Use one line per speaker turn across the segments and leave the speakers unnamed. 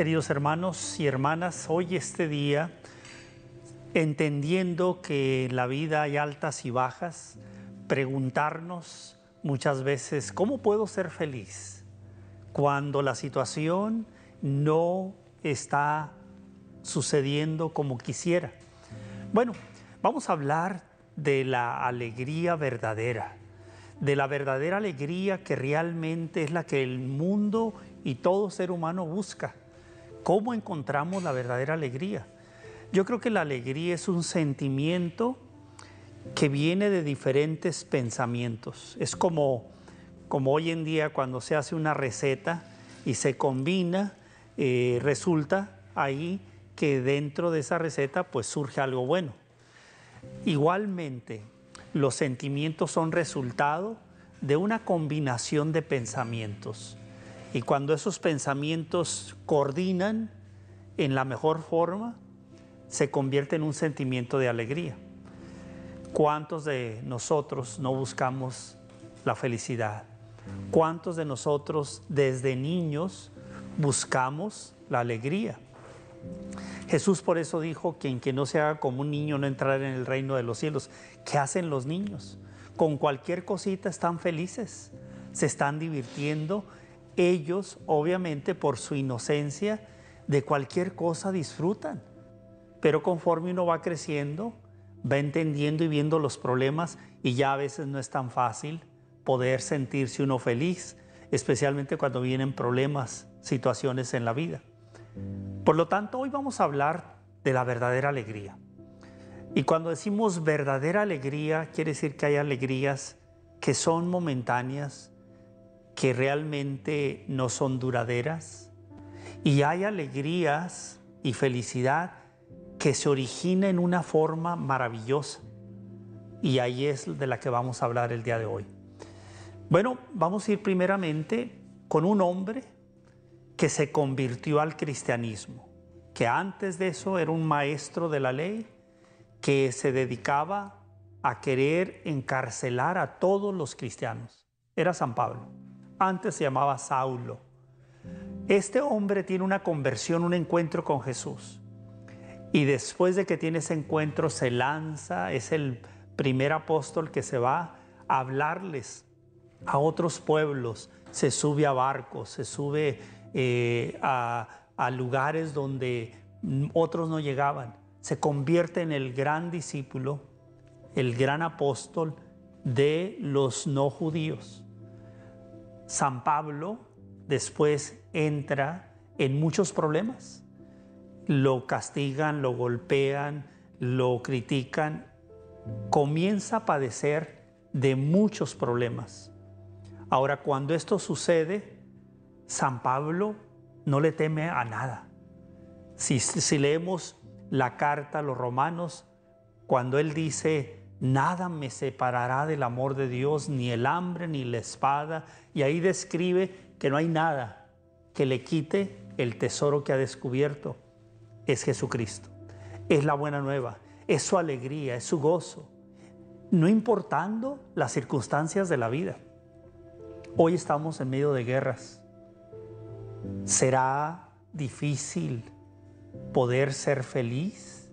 Queridos hermanos y hermanas, hoy este día, entendiendo que en la vida hay altas y bajas, preguntarnos muchas veces, ¿cómo puedo ser feliz cuando la situación no está sucediendo como quisiera? Bueno, vamos a hablar de la alegría verdadera, de la verdadera alegría que realmente es la que el mundo y todo ser humano busca. ¿Cómo encontramos la verdadera alegría? Yo creo que la alegría es un sentimiento que viene de diferentes pensamientos. Es como, como hoy en día cuando se hace una receta y se combina, eh, resulta ahí que dentro de esa receta pues surge algo bueno. Igualmente, los sentimientos son resultado de una combinación de pensamientos. Y cuando esos pensamientos coordinan en la mejor forma, se convierte en un sentimiento de alegría. ¿Cuántos de nosotros no buscamos la felicidad? ¿Cuántos de nosotros desde niños buscamos la alegría? Jesús por eso dijo que en que no se haga como un niño no entrar en el reino de los cielos. ¿Qué hacen los niños? Con cualquier cosita están felices, se están divirtiendo ellos, obviamente, por su inocencia, de cualquier cosa disfrutan. Pero conforme uno va creciendo, va entendiendo y viendo los problemas y ya a veces no es tan fácil poder sentirse uno feliz, especialmente cuando vienen problemas, situaciones en la vida. Por lo tanto, hoy vamos a hablar de la verdadera alegría. Y cuando decimos verdadera alegría, quiere decir que hay alegrías que son momentáneas, que realmente no son duraderas y hay alegrías y felicidad que se origina en una forma maravillosa. Y ahí es de la que vamos a hablar el día de hoy. Bueno, vamos a ir primeramente con un hombre que se convirtió al cristianismo, que antes de eso era un maestro de la ley, que se dedicaba a querer encarcelar a todos los cristianos. Era San Pablo antes se llamaba Saulo. Este hombre tiene una conversión, un encuentro con Jesús. Y después de que tiene ese encuentro se lanza, es el primer apóstol que se va a hablarles a otros pueblos, se sube a barcos, se sube eh, a, a lugares donde otros no llegaban, se convierte en el gran discípulo, el gran apóstol de los no judíos. San Pablo después entra en muchos problemas. Lo castigan, lo golpean, lo critican. Comienza a padecer de muchos problemas. Ahora, cuando esto sucede, San Pablo no le teme a nada. Si, leemos la carta a los romanos, cuando él dice, Nada me separará del amor de Dios, ni el hambre, ni la espada. Y ahí describe que no hay nada que le quite el tesoro que ha descubierto. Es Jesucristo. Es la buena nueva. Es su alegría, es su gozo. No importando las circunstancias de la vida. Hoy estamos en medio de guerras. ¿Será difícil poder ser feliz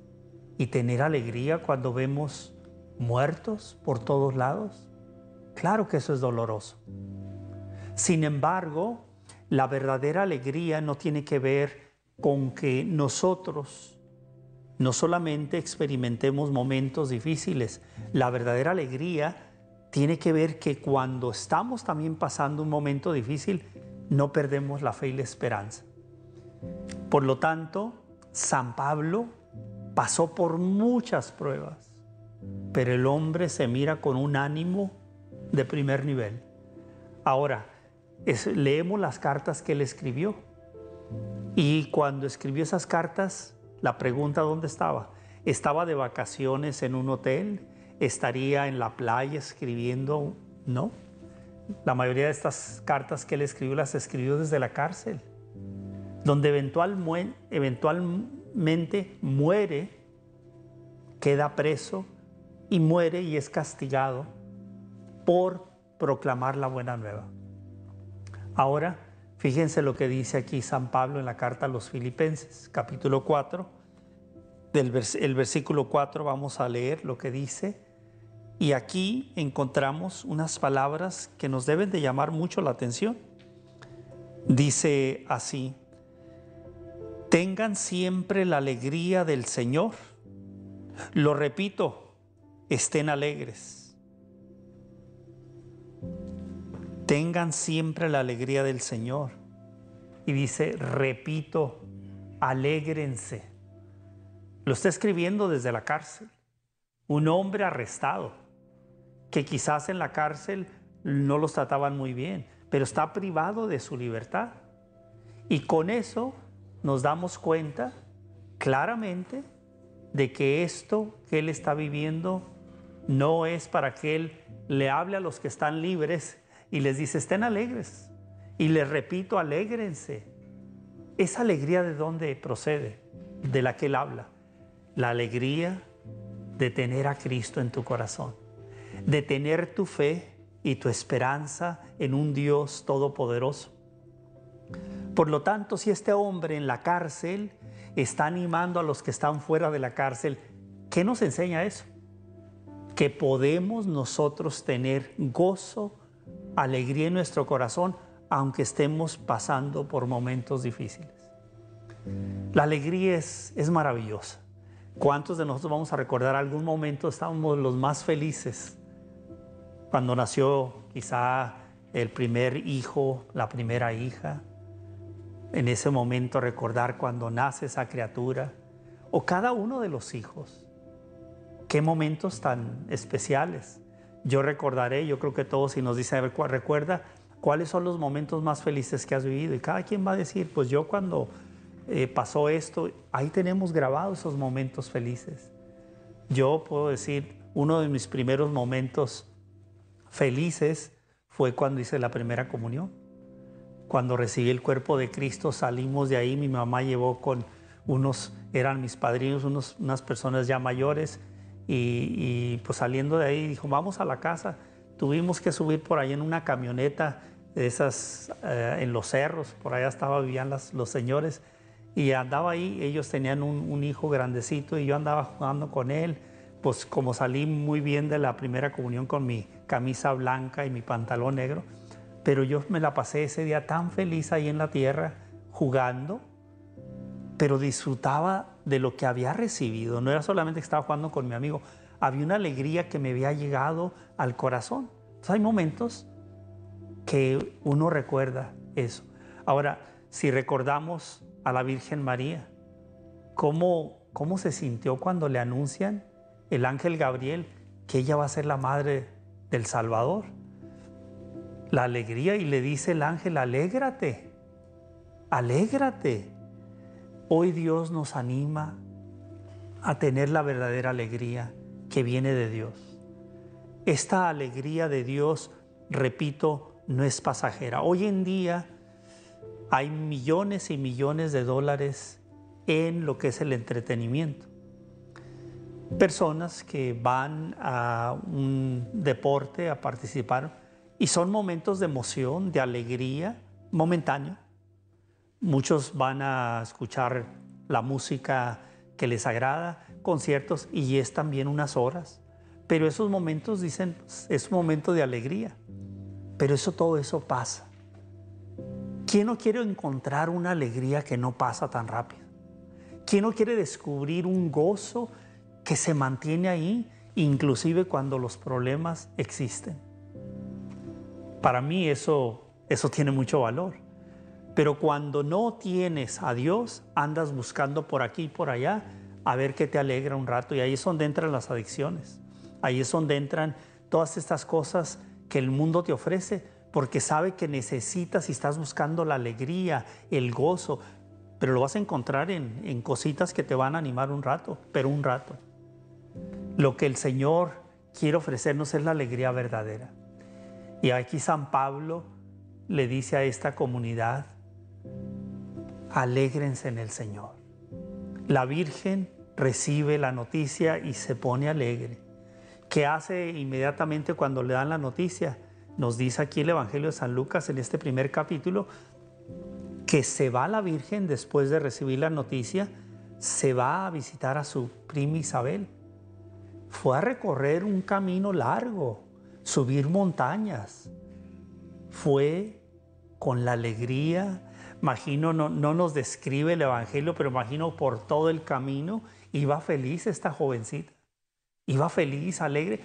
y tener alegría cuando vemos muertos por todos lados? Claro que eso es doloroso. Sin embargo, la verdadera alegría no tiene que ver con que nosotros no solamente experimentemos momentos difíciles, la verdadera alegría tiene que ver que cuando estamos también pasando un momento difícil, no perdemos la fe y la esperanza. Por lo tanto, San Pablo pasó por muchas pruebas pero el hombre se mira con un ánimo de primer nivel. Ahora, leemos las cartas que él escribió y cuando escribió esas cartas, la pregunta dónde estaba. ¿Estaba de vacaciones en un hotel? ¿Estaría en la playa escribiendo? No. La mayoría de estas cartas que él escribió las escribió desde la cárcel, donde eventualmente muere, queda preso y muere y es castigado por proclamar la buena nueva. Ahora, Fíjense lo que dice aquí San Pablo en la carta a los Filipenses, capítulo 4. Del el versículo 4 vamos a leer lo que dice. Y aquí encontramos unas palabras que nos deben de llamar mucho la atención. Dice así, tengan siempre la alegría del Señor. Lo repito, estén alegres. Tengan siempre la alegría del Señor. Y dice, repito, alégrense. Lo está escribiendo desde la cárcel. Un hombre arrestado, que quizás en la cárcel no los trataban muy bien, pero está privado de su libertad. Y con eso nos damos cuenta claramente de que esto que él está viviendo no es para que él le hable a los que están libres y les dice, estén alegres. Y les repito, alégrense. ¿Esa alegría de dónde procede? De la que él habla. La alegría de tener a Cristo en tu corazón. De tener tu fe y tu esperanza en un Dios todopoderoso. Por lo tanto, si este hombre en la cárcel está animando a los que están fuera de la cárcel, ¿qué nos enseña eso? Que podemos nosotros tener gozo, alegría en nuestro corazón, aunque estemos pasando por momentos difíciles. La alegría es, es maravillosa. ¿Cuántos de nosotros vamos a recordar algún momento estábamos los más felices? Cuando nació quizá el primer hijo, la primera hija, en ese momento recordar cuando nace esa criatura o cada uno de los hijos. Qué momentos tan especiales. Yo recordaré, yo creo que todos si nos dicen, recuerda cuáles son los momentos más felices que has vivido. Y cada quien va a decir, pues yo cuando eh, pasó esto, ahí tenemos grabados esos momentos felices. Yo puedo decir, uno de mis primeros momentos felices fue cuando hice la primera comunión cuando recibí el cuerpo de Cristo salimos de ahí, mi mamá llevó con unos, eran mis padrinos, unos, unas personas ya mayores, y, pues saliendo de ahí dijo, vamos a la casa. Tuvimos que subir por ahí en una camioneta de esas, eh, en los cerros, por allá estaba, vivían los señores, y andaba ahí, ellos tenían un, un hijo grandecito y yo andaba jugando con él, pues como salí muy bien de la primera comunión con mi camisa blanca y mi pantalón negro, pero yo me la pasé ese día tan feliz ahí en la tierra jugando, pero disfrutaba de lo que había recibido. No era solamente que estaba jugando con mi amigo, había una alegría que me había llegado al corazón. Entonces hay momentos que uno recuerda eso. Ahora, si recordamos a la Virgen María, ¿cómo, cómo se sintió cuando le anuncian el ángel Gabriel que ella va a ser la madre del Salvador? la alegría y le dice el ángel, alégrate, alégrate. Hoy Dios nos anima a tener la verdadera alegría que viene de Dios. Esta alegría de Dios, repito, no es pasajera. Hoy en día hay millones y millones de dólares en lo que es el entretenimiento. Personas que van a un deporte a participar y son momentos de emoción, de alegría, momentáneo. Muchos van a escuchar la música que les agrada, conciertos, y es también unas horas. Pero esos momentos dicen, es un momento de alegría. Pero eso, todo eso pasa. ¿Quién no quiere encontrar una alegría que no pasa tan rápido? ¿Quién no quiere descubrir un gozo que se mantiene ahí, inclusive cuando los problemas existen? Para mí eso, eso tiene mucho valor. Pero cuando no tienes a Dios, andas buscando por aquí y por allá a ver qué te alegra un rato. Y ahí es donde entran las adicciones. Ahí es donde entran todas estas cosas que el mundo te ofrece, porque sabe que necesitas y estás buscando la alegría, el gozo, pero lo vas a encontrar en, en cositas que te van a animar un rato, pero un rato. Lo que el Señor quiere ofrecernos es la alegría verdadera. Y aquí San Pablo le dice a esta comunidad, alégrense en el Señor. La Virgen recibe la noticia y se pone alegre. ¿Qué hace inmediatamente cuando le dan la noticia? Nos dice aquí el Evangelio de San Lucas en este primer capítulo que se va la Virgen después de recibir la noticia, se va a visitar a su prima Isabel. Fue a recorrer un camino largo, subir montañas. Fue con la alegría, imagino, no, no nos describe el Evangelio, pero imagino por todo el camino, iba feliz esta jovencita. Iba feliz, alegre,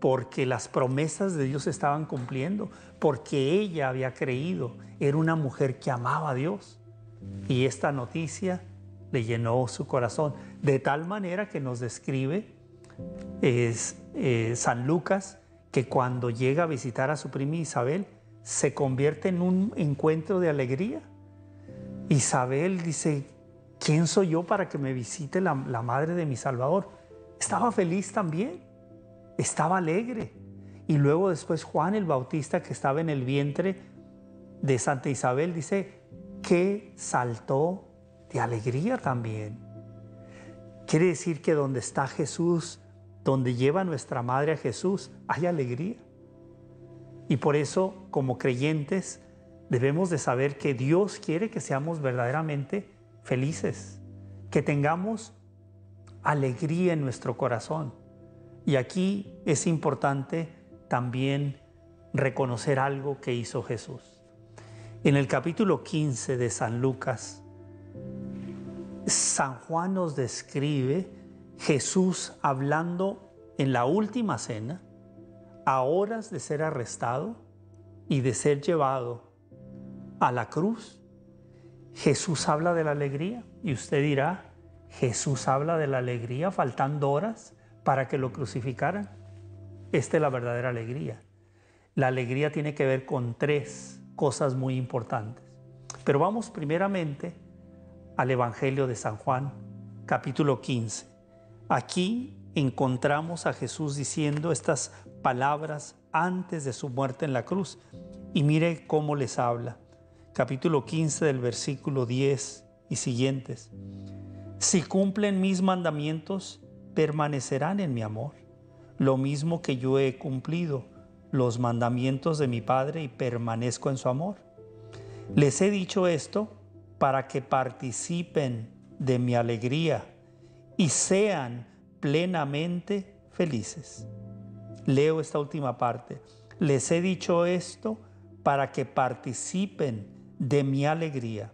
porque las promesas de Dios estaban cumpliendo, porque ella había creído, era una mujer que amaba a Dios. Y esta noticia le llenó su corazón, de tal manera que nos describe es, eh, San Lucas que cuando llega a visitar a su prima Isabel, se convierte en un encuentro de alegría. Isabel dice, ¿quién soy yo para que me visite la madre de mi Salvador? Estaba feliz también estaba alegre. Y luego después Juan el Bautista, que estaba en el vientre de Santa Isabel, dice que saltó de alegría también. Quiere decir que donde está Jesús, donde lleva nuestra madre a Jesús, hay alegría. Y por eso, como creyentes, debemos de saber que Dios quiere que seamos verdaderamente felices, que tengamos alegría en nuestro corazón y aquí es importante también reconocer algo que hizo Jesús. En el capítulo 15 de San Lucas, San Juan nos describe Jesús hablando en la última cena, a horas de ser arrestado y de ser llevado a la cruz. Jesús habla de la alegría y usted dirá, Jesús habla de la alegría faltando horas para que lo crucificaran. Esta es la verdadera alegría. La alegría tiene que ver con tres cosas muy importantes. Pero vamos primeramente al Evangelio de San Juan, capítulo 15. Aquí encontramos a Jesús diciendo estas palabras antes de su muerte en la cruz. Y mire cómo les habla. Capítulo 15 del versículo 10 y siguientes. Si cumplen mis mandamientos, permanecerán en mi amor, lo mismo que yo he cumplido los mandamientos de mi Padre y permanezco en su amor. Les he dicho esto para que participen de mi alegría y sean plenamente felices. Leo esta última parte. Les he dicho esto para que participen de mi alegría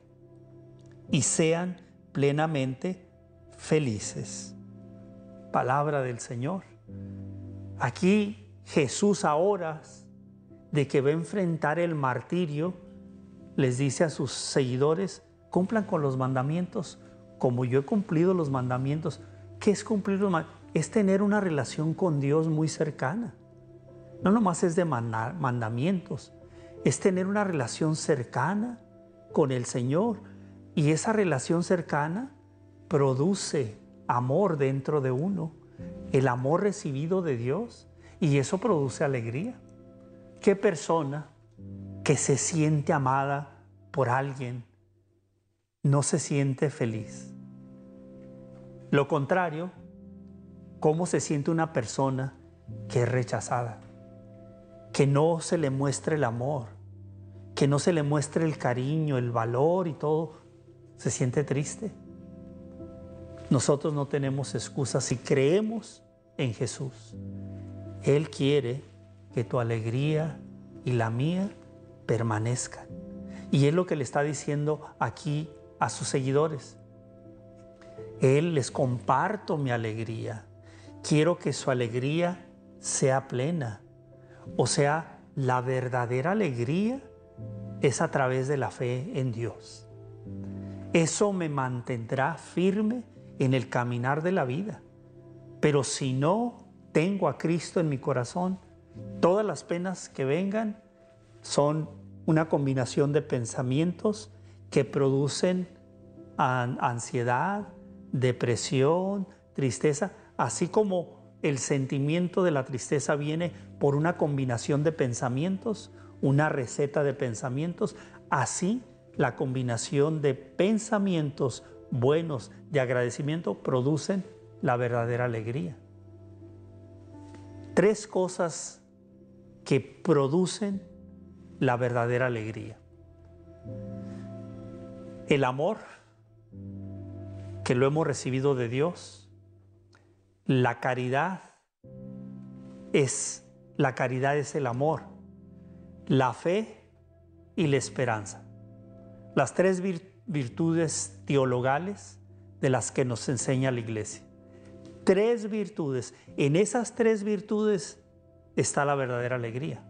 y sean plenamente felices palabra del Señor. Aquí Jesús a horas de que va a enfrentar el martirio, les dice a sus seguidores, cumplan con los mandamientos, como yo he cumplido los mandamientos. ¿Qué es cumplir los mandamientos? Es tener una relación con Dios muy cercana. No nomás es de mandamientos, es tener una relación cercana con el Señor. Y esa relación cercana produce amor dentro de uno, el amor recibido de Dios, y eso produce alegría. ¿Qué persona que se siente amada por alguien no se siente feliz? Lo contrario, ¿cómo se siente una persona que es rechazada? Que no se le muestre el amor, que no se le muestre el cariño, el valor y todo, se siente triste. Nosotros no tenemos excusas si creemos en Jesús. Él quiere que tu alegría y la mía permanezcan. Y es lo que le está diciendo aquí a sus seguidores. Él les comparto mi alegría. Quiero que su alegría sea plena. O sea, la verdadera alegría es a través de la fe en Dios. Eso me mantendrá firme en el caminar de la vida. Pero si no tengo a Cristo en mi corazón, todas las penas que vengan son una combinación de pensamientos que producen ansiedad, depresión, tristeza, así como el sentimiento de la tristeza viene por una combinación de pensamientos, una receta de pensamientos, así la combinación de pensamientos buenos de agradecimiento producen la verdadera alegría. Tres cosas que producen la verdadera alegría. El amor que lo hemos recibido de Dios, la caridad es la caridad es el amor, la fe y la esperanza. Las tres virtudes teologales de las que nos enseña la iglesia. Tres virtudes. En esas tres virtudes está la verdadera alegría.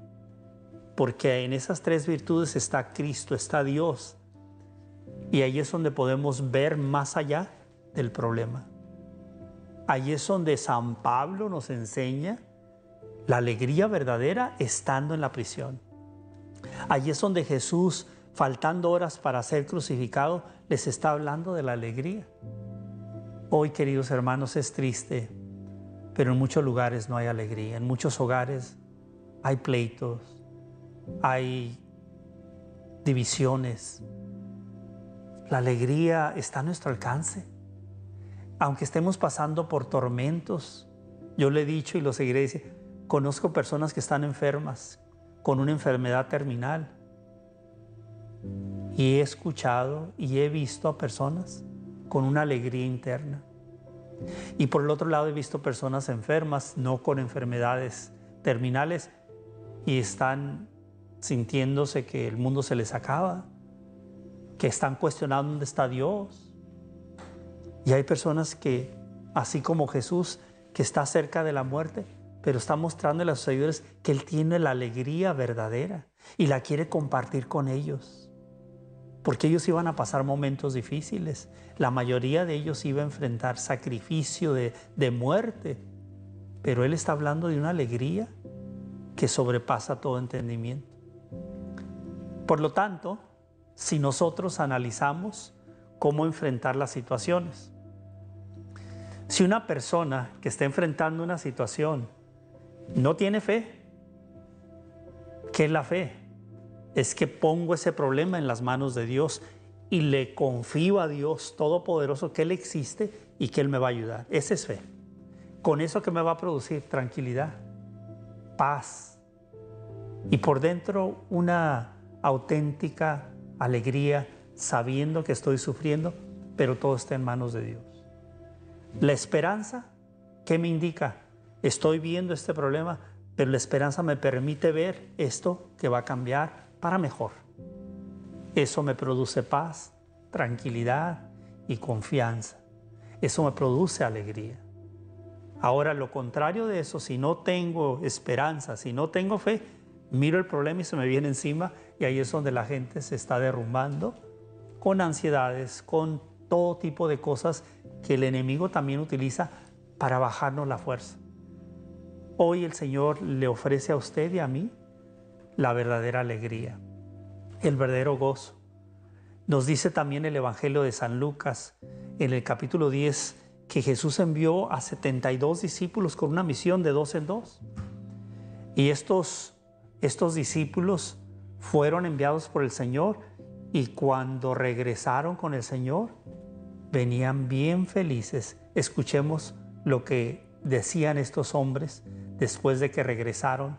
Porque en esas tres virtudes está Cristo, está Dios. Y ahí es donde podemos ver más allá del problema. Ahí es donde San Pablo nos enseña la alegría verdadera estando en la prisión. Allí es donde Jesús, faltando horas para ser crucificado, les está hablando de la alegría. Hoy, queridos hermanos, es triste, pero en muchos lugares no hay alegría. En muchos hogares hay pleitos, hay divisiones. La alegría está a nuestro alcance. Aunque estemos pasando por tormentos, yo le he dicho y lo seguiré diciendo, Conozco personas que están enfermas con una enfermedad terminal. Y he escuchado y he visto a personas con una alegría interna. Y por el otro lado he visto personas enfermas, no con enfermedades terminales, y están sintiéndose que el mundo se les acaba, que están cuestionando dónde está Dios. Y hay personas que, así como Jesús, que está cerca de la muerte, pero está mostrando a los seguidores que Él tiene la alegría verdadera y la quiere compartir con ellos. Porque ellos iban a pasar momentos difíciles. La mayoría de ellos iba a enfrentar sacrificio de, de muerte. Pero Él está hablando de una alegría que sobrepasa todo entendimiento. Por lo tanto, si nosotros analizamos cómo enfrentar las situaciones, si una persona que está enfrentando una situación no tiene fe. ¿Qué es la fe? Es que pongo ese problema en las manos de Dios y le confío a Dios Todopoderoso que Él existe y que Él me va a ayudar. Esa es fe. Con eso que me va a producir tranquilidad, paz y por dentro una auténtica alegría sabiendo que estoy sufriendo, pero todo está en manos de Dios. La esperanza, ¿qué me indica? Estoy viendo este problema, pero la esperanza me permite ver esto que va a cambiar para mejor. Eso me produce paz, tranquilidad y confianza. Eso me produce alegría. Ahora, lo contrario de eso, si no tengo esperanza, si no tengo fe, miro el problema y se me viene encima y ahí es donde la gente se está derrumbando con ansiedades, con todo tipo de cosas que el enemigo también utiliza para bajarnos la fuerza. Hoy el Señor le ofrece a usted y a mí la verdadera alegría, el verdadero gozo. Nos dice también el Evangelio de San Lucas en el capítulo 10 que Jesús envió a 72 discípulos con una misión de dos en dos. Y estos, estos discípulos fueron enviados por el Señor y cuando regresaron con el Señor, venían bien felices. Escuchemos lo que decían estos hombres después de que regresaron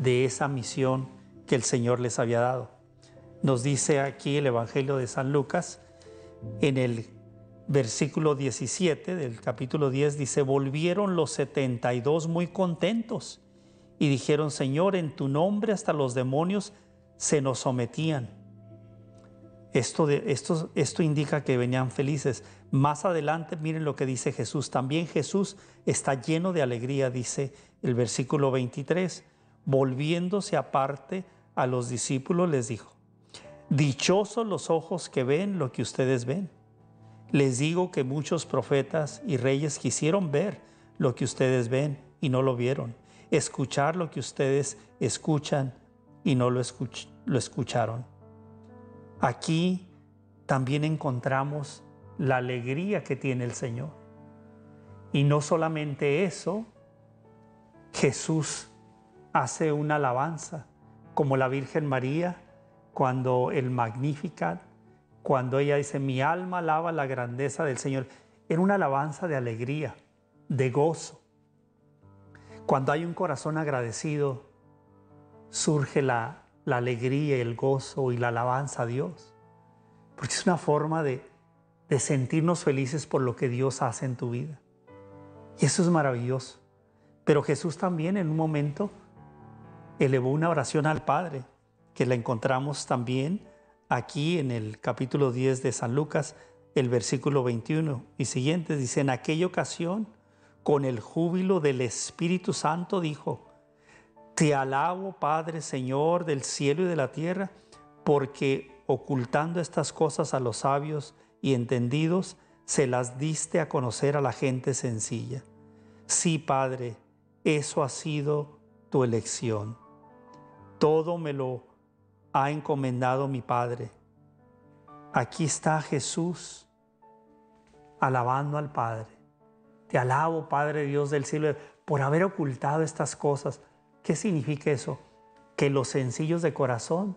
de esa misión que el Señor les había dado. Nos dice aquí el Evangelio de San Lucas, en el versículo 17 del capítulo 10, dice, volvieron los 72 muy contentos y dijeron, Señor, en tu nombre hasta los demonios se nos sometían. Esto, esto, esto indica que venían felices. Más adelante, miren lo que dice Jesús. También Jesús está lleno de alegría, dice el versículo 23. Volviéndose aparte a los discípulos, les dijo, Dichosos los ojos que ven lo que ustedes ven. Les digo que muchos profetas y reyes quisieron ver lo que ustedes ven y no lo vieron, escuchar lo que ustedes escuchan y no lo, lo escucharon. Aquí también encontramos la alegría que tiene el Señor. Y no solamente eso, Jesús hace una alabanza, como la Virgen María, cuando el Magnificat, cuando ella dice, mi alma alaba la grandeza del Señor, era una alabanza de alegría, de gozo. Cuando hay un corazón agradecido, surge la, la alegría, el gozo y la alabanza a Dios. porque es una forma de, de sentirnos felices por lo que Dios hace en tu vida. Y eso es maravilloso. Pero Jesús también en un momento elevó una oración al Padre, que la encontramos también aquí en el capítulo 10 de San Lucas, el versículo 21 y siguientes. Dice, en aquella ocasión, con el júbilo del Espíritu Santo, dijo, Te alabo, Padre, Señor del cielo y de la tierra, porque ocultando estas cosas a los sabios y entendidos, se las diste a conocer a la gente sencilla. Sí, Padre, eso ha sido tu elección. Todo me lo ha encomendado mi Padre. Aquí está Jesús alabando al Padre. Te alabo, Padre Dios del cielo, por haber ocultado estas cosas. ¿Qué significa eso? Que los sencillos de corazón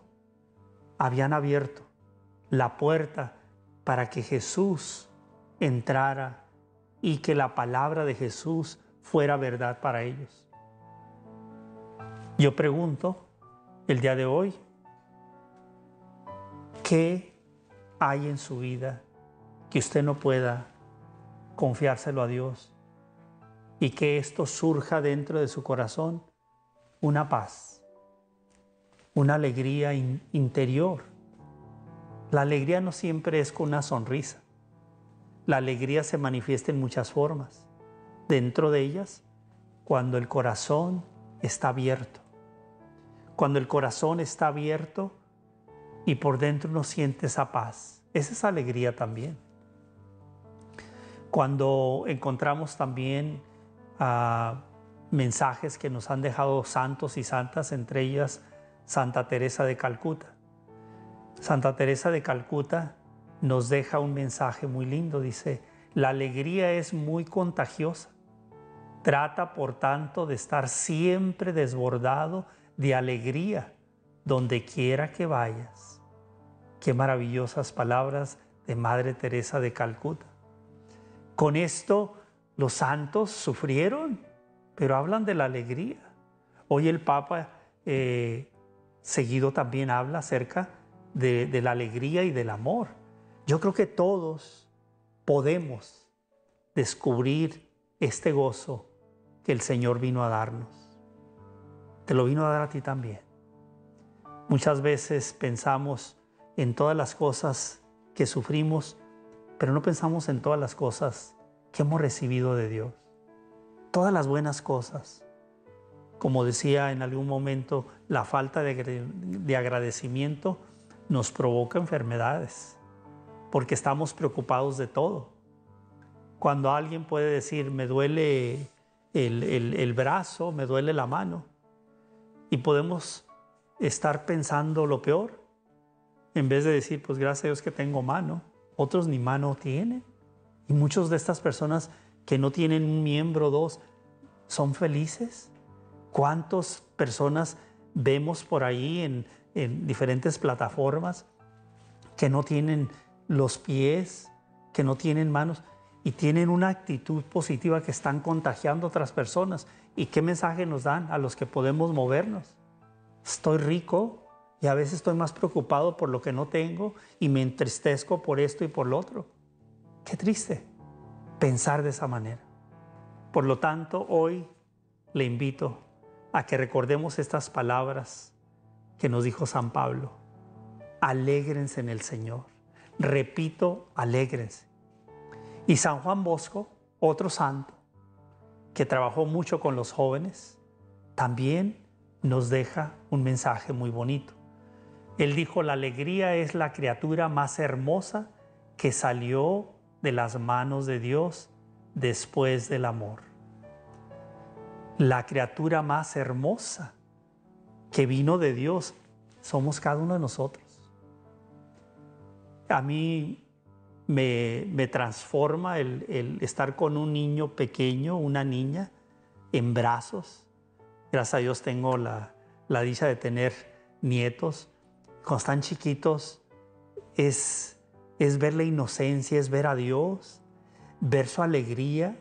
habían abierto la puerta para que Jesús entrara y que la palabra de Jesús fuera verdad para ellos. Yo pregunto el día de hoy, ¿qué hay en su vida que usted no pueda confiárselo a Dios y que esto surja dentro de su corazón? Una paz, una alegría interior. La alegría no siempre es con una sonrisa. La alegría se manifiesta en muchas formas. Dentro de ellas, cuando el corazón está abierto. Cuando el corazón está abierto y por dentro uno siente esa paz. Esa es alegría también. Cuando encontramos también ah, mensajes que nos han dejado santos y santas, entre ellas Santa Teresa de Calcuta. Santa Teresa de Calcuta nos deja un mensaje muy lindo, dice, la alegría es muy contagiosa. Trata, por tanto, de estar siempre desbordado de alegría donde quiera que vayas. Qué maravillosas palabras de Madre Teresa de Calcuta. Con esto los santos sufrieron, pero hablan de la alegría. Hoy el Papa eh, seguido también habla acerca de, de la alegría y del amor. Yo creo que todos podemos descubrir este gozo que el Señor vino a darnos. Te lo vino a dar a ti también. Muchas veces pensamos en todas las cosas que sufrimos, pero no pensamos en todas las cosas que hemos recibido de Dios. Todas las buenas cosas. Como decía en algún momento, la falta de, de agradecimiento nos provoca enfermedades, porque estamos preocupados de todo. Cuando alguien puede decir, me duele el, brazo, me duele la mano, y podemos estar pensando lo peor, en vez de decir, pues gracias a Dios que tengo mano, otros ni mano tienen. Y muchas de estas personas que no tienen un miembro o dos, son felices. ¿Cuántas personas vemos por ahí en, en diferentes plataformas que no tienen los pies, que no tienen manos y tienen una actitud positiva que están contagiando a otras personas. ¿Y qué mensaje nos dan a los que podemos movernos? Estoy rico y a veces estoy más preocupado por lo que no tengo y me entristezco por esto y por lo otro. Qué triste pensar de esa manera. Por lo tanto, hoy le invito a que recordemos estas palabras que nos dijo San Pablo. Alégrense en el Señor. Repito, alégrense. Y San Juan Bosco, otro santo, que trabajó mucho con los jóvenes, también nos deja un mensaje muy bonito. Él dijo, la alegría es la criatura más hermosa que salió de las manos de Dios después del amor. La criatura más hermosa que vino de Dios somos cada uno de nosotros. A mí me, transforma el, estar con un niño pequeño, una niña, en brazos. Gracias a Dios tengo la, dicha de tener nietos. Cuando están chiquitos es, es ver la inocencia, es ver a Dios, ver su alegría,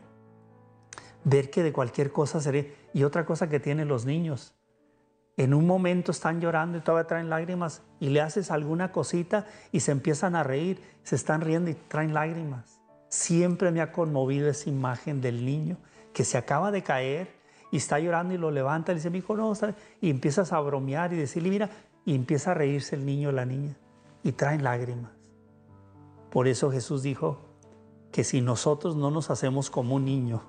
ver que de cualquier cosa seré. Y otra cosa que tienen los niños, en un momento están llorando y todavía traen lágrimas y le haces alguna cosita y se empiezan a reír, se están riendo y traen lágrimas. Siempre me ha conmovido esa imagen del niño que se acaba de caer y está llorando y lo levanta y le dice, mi hijo, no, y empiezas a bromear y decirle, mira, y empieza a reírse el niño o la niña y traen lágrimas. Por eso Jesús dijo que si nosotros no nos hacemos como un niño,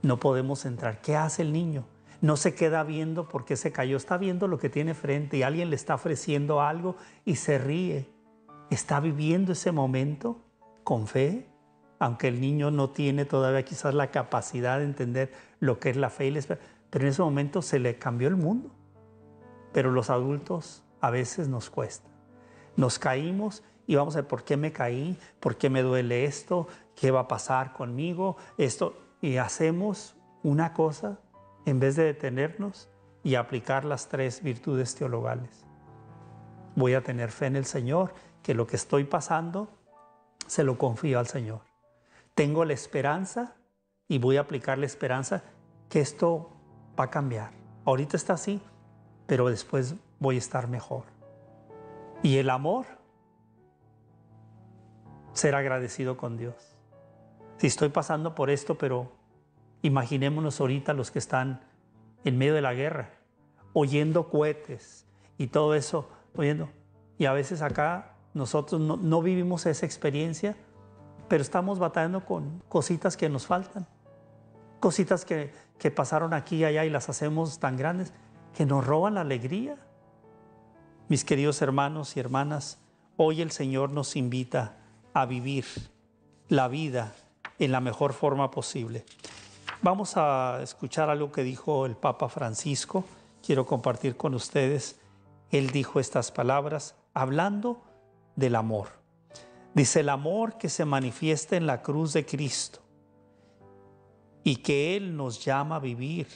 no podemos entrar. ¿Qué hace el niño? No se queda viendo porque se cayó, está viendo lo que tiene frente y alguien le está ofreciendo algo y se ríe. Está viviendo ese momento con fe, aunque el niño no tiene todavía quizás la capacidad de entender lo que es la fe y la esperanza, pero en ese momento se le cambió el mundo. Pero los adultos a veces nos cuesta. Nos caímos y vamos a ver por qué me caí, por qué me duele esto, qué va a pasar conmigo, esto, y hacemos una cosa en vez de detenernos y aplicar las tres virtudes teologales. Voy a tener fe en el Señor, que lo que estoy pasando se lo confío al Señor. Tengo la esperanza y voy a aplicar la esperanza que esto va a cambiar. Ahorita está así, pero después voy a estar mejor. Y el amor, ser agradecido con Dios. Si estoy pasando por esto, pero Imaginémonos ahorita los que están en medio de la guerra, oyendo cohetes y todo eso, oyendo. Y a veces acá nosotros no, vivimos esa experiencia, pero estamos batallando con cositas que nos faltan, cositas que, que pasaron aquí y allá y las hacemos tan grandes que nos roban la alegría. Mis queridos hermanos y hermanas, hoy el Señor nos invita a vivir la vida en la mejor forma posible. Vamos a escuchar algo que dijo el Papa Francisco. Quiero compartir con ustedes. Él dijo estas palabras hablando del amor. Dice el amor que se manifiesta en la cruz de Cristo y que Él nos llama a vivir.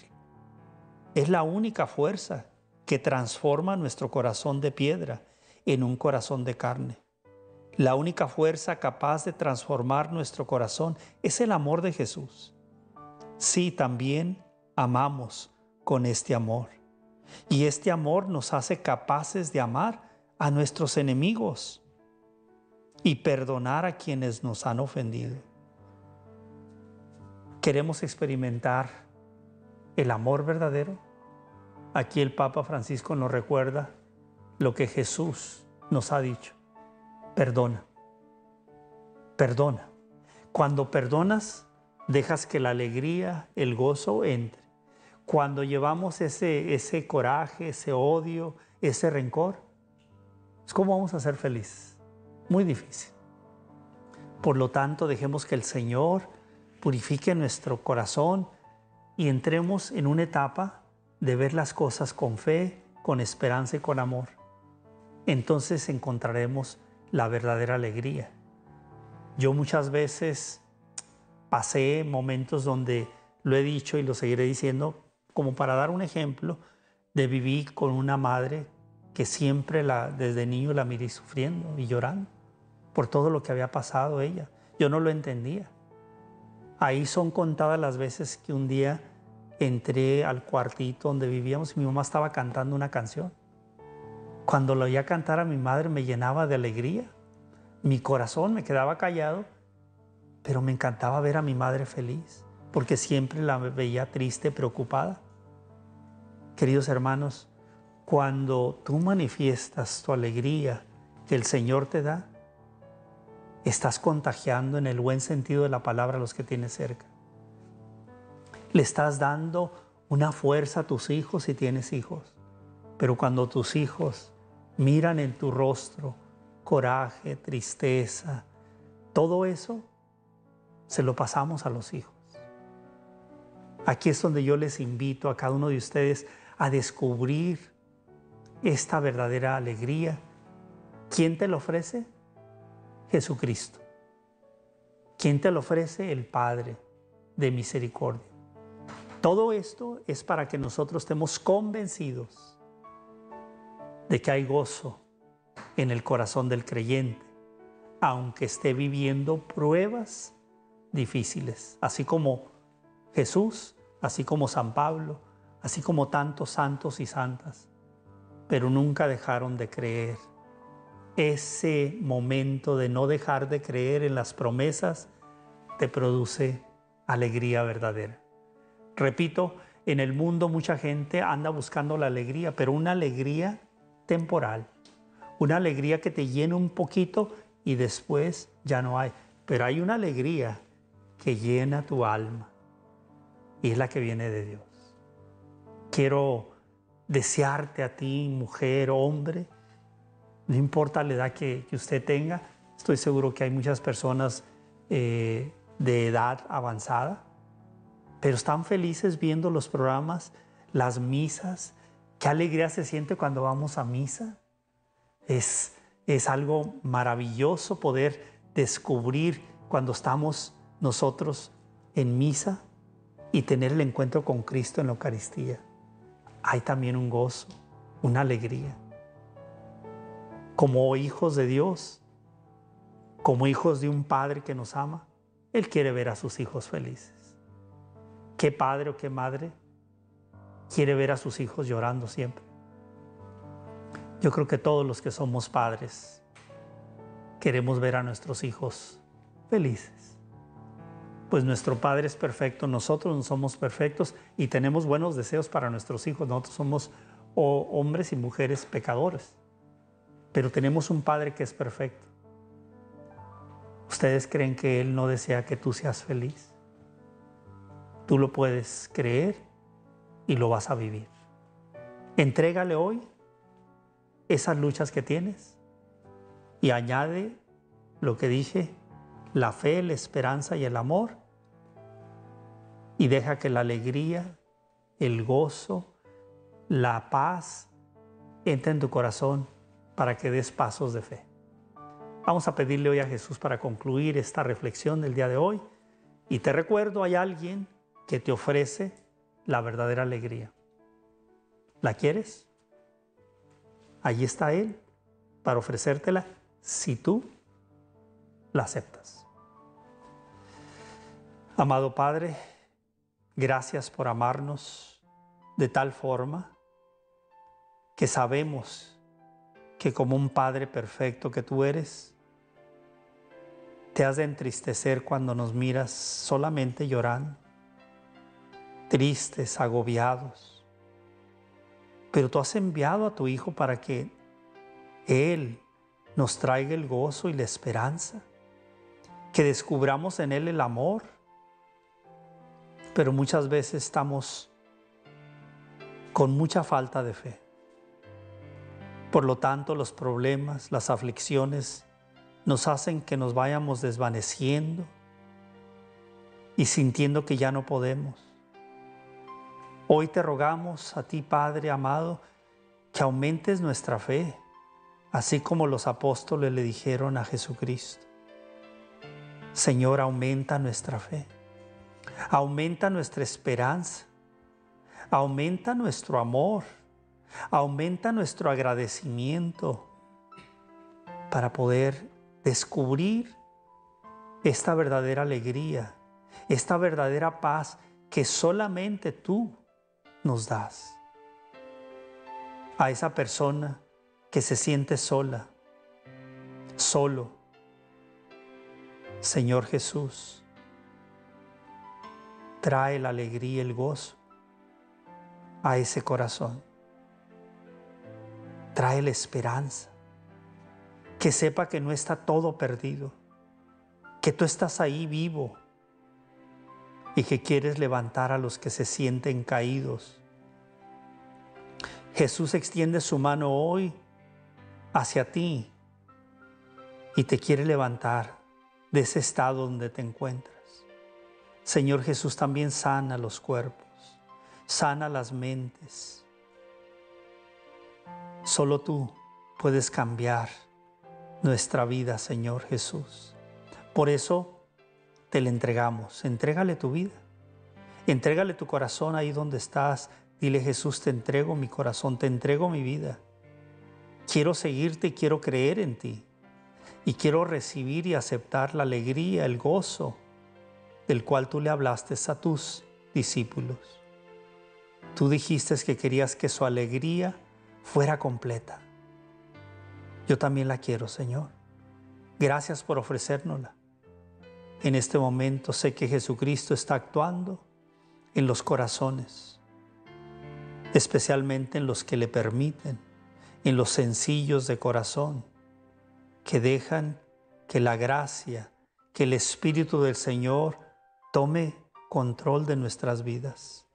Es la única fuerza que transforma nuestro corazón de piedra en un corazón de carne. La única fuerza capaz de transformar nuestro corazón es el amor de Jesús. Sí, también amamos con este amor. Y este amor nos hace capaces de amar a nuestros enemigos y perdonar a quienes nos han ofendido. ¿Queremos experimentar el amor verdadero? Aquí el Papa Francisco nos recuerda lo que Jesús nos ha dicho. Perdona. Perdona. Cuando perdonas, dejas que la alegría, el gozo entre. Cuando llevamos ese, ese coraje, ese odio, ese rencor, ¿cómo vamos a ser felices? Muy difícil. Por lo tanto, dejemos que el Señor purifique nuestro corazón y entremos en una etapa de ver las cosas con fe, con esperanza y con amor. Entonces encontraremos la verdadera alegría. Yo muchas veces pasé momentos donde lo he dicho y lo seguiré diciendo, como para dar un ejemplo de vivir con una madre que siempre la, desde niño la miré sufriendo y llorando por todo lo que había pasado ella. Yo no lo entendía. Ahí son contadas las veces que un día entré al cuartito donde vivíamos y mi mamá estaba cantando una canción. Cuando lo oía cantar a mi madre me llenaba de alegría. Mi corazón me quedaba callado pero me encantaba ver a mi madre feliz, porque siempre la veía triste, preocupada. Queridos hermanos, cuando tú manifiestas tu alegría que el Señor te da, estás contagiando en el buen sentido de la palabra a los que tienes cerca. Le estás dando una fuerza a tus hijos si tienes hijos. Pero cuando tus hijos miran en tu rostro coraje, tristeza, todo eso, se lo pasamos a los hijos. Aquí es donde yo les invito a cada uno de ustedes a descubrir esta verdadera alegría. ¿Quién te lo ofrece? Jesucristo. ¿Quién te lo ofrece? El Padre de misericordia. Todo esto es para que nosotros estemos convencidos de que hay gozo en el corazón del creyente, aunque esté viviendo pruebas difíciles, así como Jesús, así como San Pablo, así como tantos santos y santas, pero nunca dejaron de creer. Ese momento de no dejar de creer en las promesas te produce alegría verdadera. Repito, en el mundo mucha gente anda buscando la alegría, pero una alegría temporal, una alegría que te llena un poquito y después ya no hay. Pero hay una alegría que llena tu alma y es la que viene de Dios. Quiero desearte a ti, mujer, hombre, no importa la edad que, usted tenga, estoy seguro que hay muchas personas eh, de edad avanzada, pero están felices viendo los programas, las misas, qué alegría se siente cuando vamos a misa. Es, es algo maravilloso poder descubrir cuando estamos nosotros en misa y tener el encuentro con Cristo en la Eucaristía. Hay también un gozo, una alegría. Como hijos de Dios, como hijos de un Padre que nos ama, Él quiere ver a sus hijos felices. ¿Qué padre o qué madre quiere ver a sus hijos llorando siempre? Yo creo que todos los que somos padres queremos ver a nuestros hijos felices. Pues nuestro Padre es perfecto, nosotros no somos perfectos y tenemos buenos deseos para nuestros hijos. Nosotros somos hombres y mujeres pecadores, pero tenemos un Padre que es perfecto. ¿Ustedes creen que Él no desea que tú seas feliz? Tú lo puedes creer y lo vas a vivir. Entrégale hoy esas luchas que tienes y añade lo que dije, la fe, la esperanza y el amor y deja que la alegría, el gozo, la paz entre en tu corazón para que des pasos de fe. Vamos a pedirle hoy a Jesús para concluir esta reflexión del día de hoy. Y te recuerdo, hay alguien que te ofrece la verdadera alegría. ¿La quieres? Allí está Él para ofrecértela si tú la aceptas. Amado Padre, gracias por amarnos de tal forma que sabemos que como un Padre perfecto que tú eres, te has de entristecer cuando nos miras solamente llorando, tristes, agobiados pero tú has enviado a tu Hijo para que Él nos traiga el gozo y la esperanza, que descubramos en Él el amor, pero muchas veces estamos con mucha falta de fe. Por lo tanto, los problemas, las aflicciones nos hacen que nos vayamos desvaneciendo y sintiendo que ya no podemos. Hoy te rogamos a ti, Padre amado, que aumentes nuestra fe, así como los apóstoles le dijeron a Jesucristo. Señor, aumenta nuestra fe, aumenta nuestra esperanza, aumenta nuestro amor, aumenta nuestro agradecimiento para poder descubrir esta verdadera alegría, esta verdadera paz que solamente tú nos das. A esa persona que se siente sola, solo. Señor Jesús, trae la alegría el gozo a ese corazón. Trae la esperanza. Que sepa que no está todo perdido. Que tú estás ahí vivo y que quieres levantar a los que se sienten caídos. Jesús extiende su mano hoy hacia ti y te quiere levantar de ese estado donde te encuentras. Señor Jesús también sana los cuerpos, sana las mentes. Solo tú puedes cambiar nuestra vida, Señor Jesús. Por eso te le entregamos. Entrégale tu vida. Entrégale tu corazón ahí donde estás. Dile Jesús, te entrego mi corazón, te entrego mi vida. Quiero seguirte y quiero creer en ti. Y quiero recibir y aceptar la alegría, el gozo del cual tú le hablaste a tus discípulos. Tú dijiste que querías que su alegría fuera completa. Yo también la quiero, Señor. Gracias por ofrecérnosla. En este momento sé que Jesucristo está actuando en los corazones, especialmente en los que le permiten, en los sencillos de corazón, que dejan que la gracia, que el Espíritu del Señor tome control de nuestras vidas.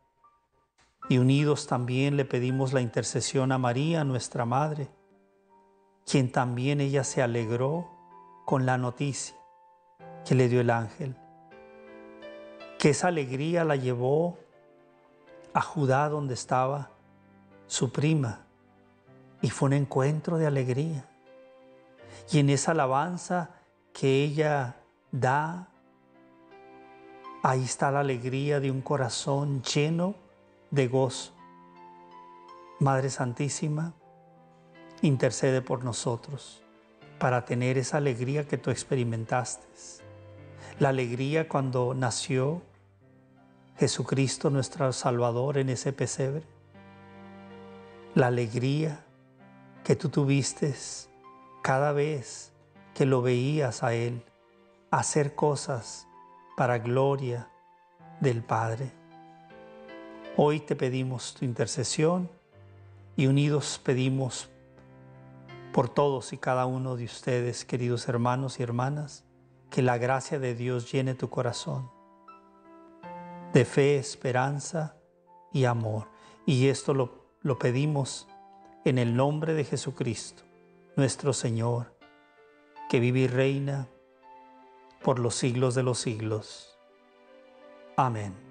Y unidos también le pedimos la intercesión a María, nuestra Madre, quien también ella se alegró con la noticia que le dio el ángel, que esa alegría la llevó a Judá donde estaba su prima y fue un encuentro de alegría. Y en esa alabanza que ella da, ahí está la alegría de un corazón lleno de gozo. Madre Santísima, intercede por nosotros para tener esa alegría que tú experimentaste. La alegría cuando nació Jesucristo nuestro Salvador en ese pesebre. La alegría que tú tuviste cada vez que lo veías a Él hacer cosas para gloria del Padre. Hoy te pedimos tu intercesión y unidos pedimos por todos y cada uno de ustedes, queridos hermanos y hermanas, que la gracia de Dios llene tu corazón de fe, esperanza y amor. Y esto lo, lo pedimos en el nombre de Jesucristo, nuestro Señor, que vive y reina por los siglos de los siglos. Amén.